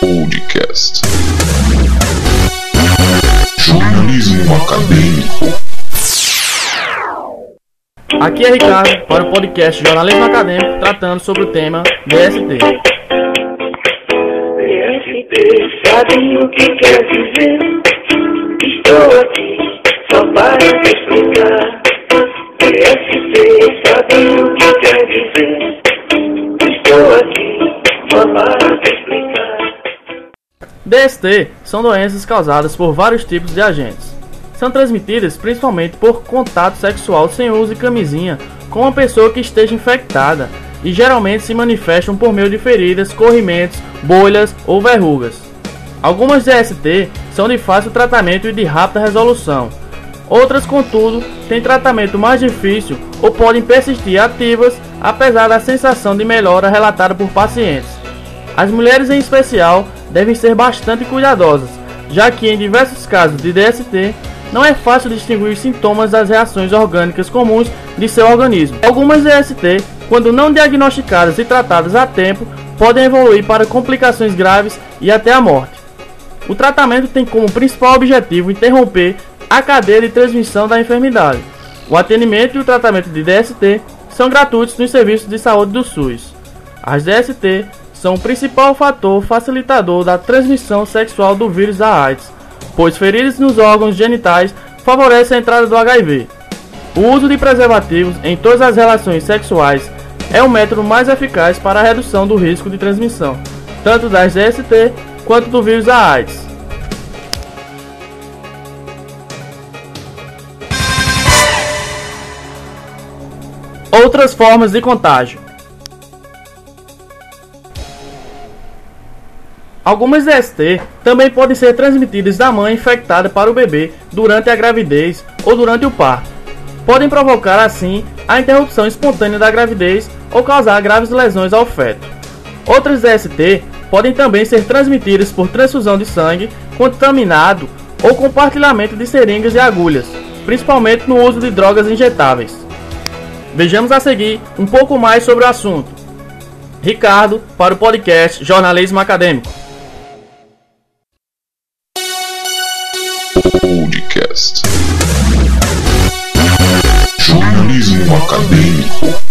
Podcast. Jornalismo acadêmico. Aqui é Ricardo para o podcast Jornalismo Acadêmico tratando sobre o tema DST. DST, sabe o que quer dizer? Estou aqui só para DST são doenças causadas por vários tipos de agentes. São transmitidas principalmente por contato sexual sem uso de camisinha com uma pessoa que esteja infectada e geralmente se manifestam por meio de feridas, corrimentos, bolhas ou verrugas. Algumas DST são de fácil tratamento e de rápida resolução. Outras, contudo, têm tratamento mais difícil ou podem persistir ativas apesar da sensação de melhora relatada por pacientes. As mulheres, em especial, devem ser bastante cuidadosas, já que em diversos casos de DST não é fácil distinguir sintomas das reações orgânicas comuns de seu organismo. Algumas DST, quando não diagnosticadas e tratadas a tempo, podem evoluir para complicações graves e até a morte. O tratamento tem como principal objetivo interromper a cadeia de transmissão da enfermidade. O atendimento e o tratamento de DST são gratuitos nos serviços de saúde do SUS. As DST são o principal fator facilitador da transmissão sexual do vírus da AIDS, pois feridas nos órgãos genitais favorecem a entrada do HIV. O uso de preservativos em todas as relações sexuais é o método mais eficaz para a redução do risco de transmissão, tanto das DST quanto do vírus da AIDS. Outras formas de contágio. Algumas DST também podem ser transmitidas da mãe infectada para o bebê durante a gravidez ou durante o parto. Podem provocar assim a interrupção espontânea da gravidez ou causar graves lesões ao feto. Outras DST podem também ser transmitidas por transfusão de sangue contaminado ou compartilhamento de seringas e agulhas, principalmente no uso de drogas injetáveis. Vejamos a seguir um pouco mais sobre o assunto. Ricardo, para o podcast Jornalismo Acadêmico. Podcast. Jornalismo acadêmico.